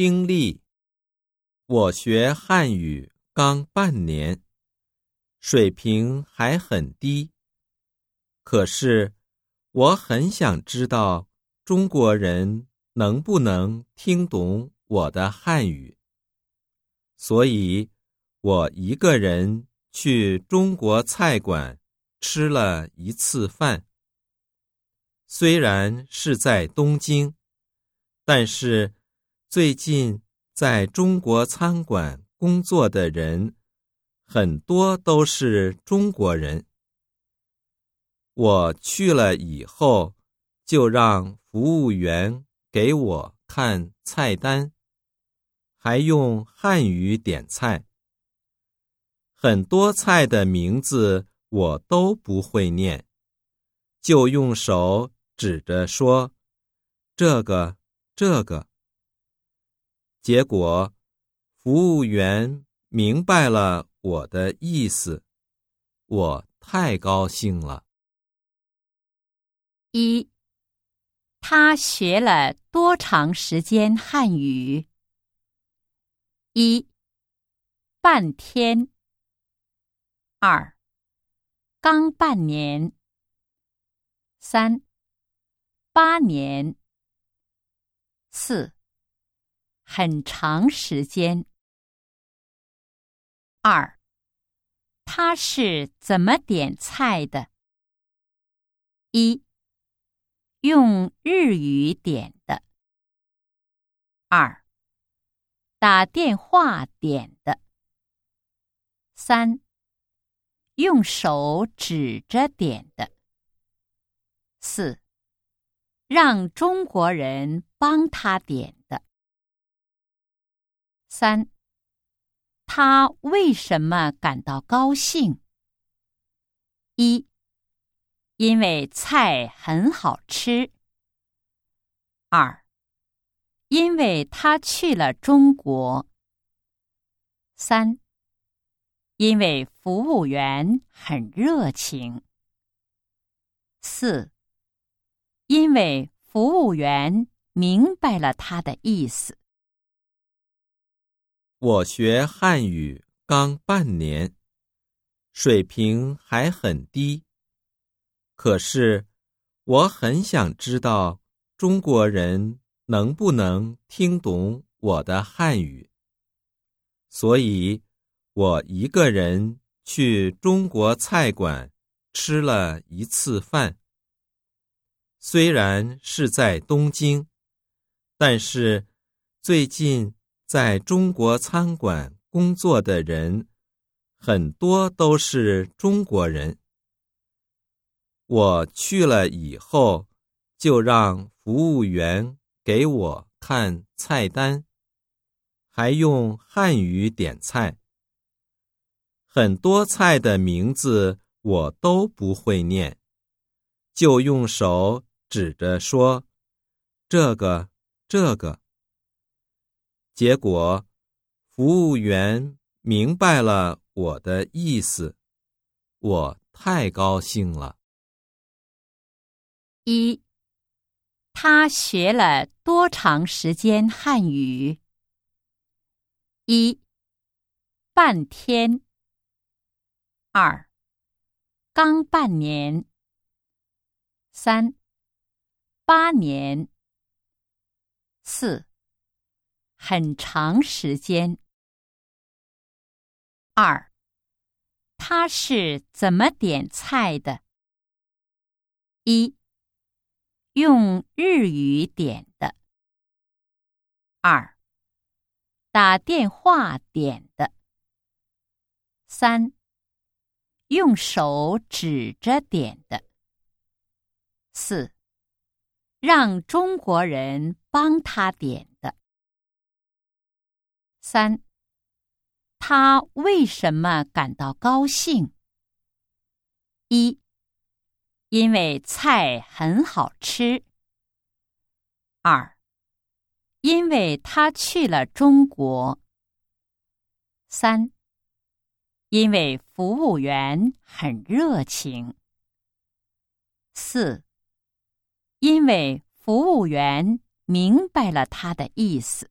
听力。我学汉语刚半年，水平还很低。可是，我很想知道中国人能不能听懂我的汉语，所以，我一个人去中国菜馆吃了一次饭。虽然是在东京。但是，最近在中国餐馆工作的人很多都是中国人。我去了以后，就让服务员给我看菜单，还用汉语点菜。很多菜的名字我都不会念，就用手指着说：“这个。”这个结果，服务员明白了我的意思，我太高兴了。一，他学了多长时间汉语？一，半天。二，刚半年。三，八年。四，很长时间。二，他是怎么点菜的？一，用日语点的。二，打电话点的。三，用手指着点的。四。让中国人帮他点的。三，他为什么感到高兴？一，因为菜很好吃。二，因为他去了中国。三，因为服务员很热情。四。因为服务员明白了他的意思。我学汉语刚半年，水平还很低。可是，我很想知道中国人能不能听懂我的汉语，所以，我一个人去中国菜馆吃了一次饭。虽然是在东京，但是最近在中国餐馆工作的人很多都是中国人。我去了以后，就让服务员给我看菜单，还用汉语点菜。很多菜的名字我都不会念，就用手。指着说：“这个，这个。”结果，服务员明白了我的意思，我太高兴了。一，他学了多长时间汉语？一，半天。二，刚半年。三。八年，四，很长时间。二，他是怎么点菜的？一，用日语点的。二，打电话点的。三，用手指着点的。四。让中国人帮他点的。三，他为什么感到高兴？一，因为菜很好吃。二，因为他去了中国。三，因为服务员很热情。四。因为服务员明白了他的意思。